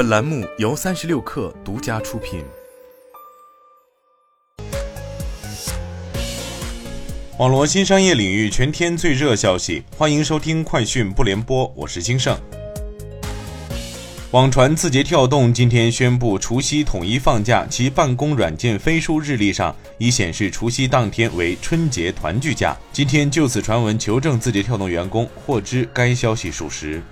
本栏目由三十六氪独家出品。网络新商业领域全天最热消息，欢迎收听快讯不联播，我是金盛。网传字节跳动今天宣布除夕统一放假，其办公软件飞书日历上已显示除夕当天为春节团聚假。今天就此传闻求证字节跳动员工，获知该消息属实。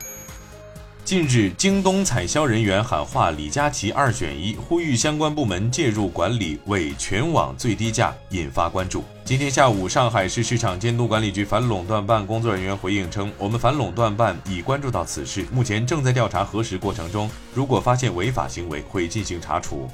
近日，京东采销人员喊话李佳琦二选一，呼吁相关部门介入管理，为全网最低价，引发关注。今天下午，上海市市场监督管理局反垄断办工作人员回应称，我们反垄断办已关注到此事，目前正在调查核实过程中，如果发现违法行为，会进行查处。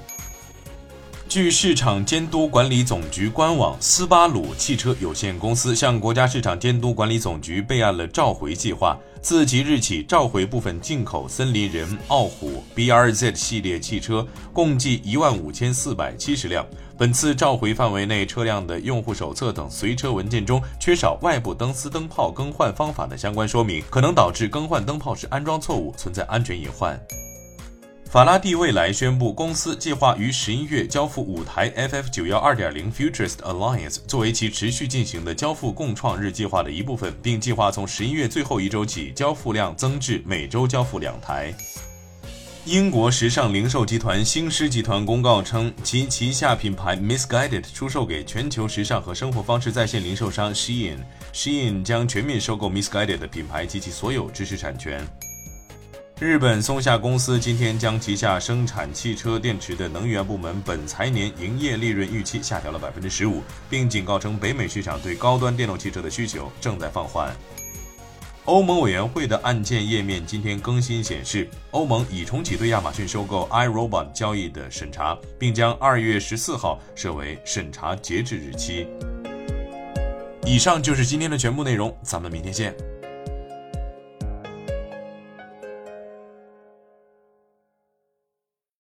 据市场监督管理总局官网，斯巴鲁汽车有限公司向国家市场监督管理总局备案了召回计划。自即日起，召回部分进口森林人、傲虎、BRZ 系列汽车，共计一万五千四百七十辆。本次召回范围内车辆的用户手册等随车文件中缺少外部灯丝灯泡更换方法的相关说明，可能导致更换灯泡时安装错误，存在安全隐患。法拉第未来宣布，公司计划于十一月交付五台 FF 九幺二点零 Futurist Alliance，作为其持续进行的交付共创日计划的一部分，并计划从十一月最后一周起，交付量增至每周交付两台。英国时尚零售集团星狮集团公告称，其旗下品牌 Misguided 出售给全球时尚和生活方式在线零售商 Shein，Shein 将全面收购 Misguided 的品牌及其所有知识产权。日本松下公司今天将旗下生产汽车电池的能源部门本财年营业利润预期下调了百分之十五，并警告称北美市场对高端电动汽车的需求正在放缓。欧盟委员会的案件页面今天更新显示，欧盟已重启对亚马逊收购 iRobot 交易的审查，并将二月十四号设为审查截止日期。以上就是今天的全部内容，咱们明天见。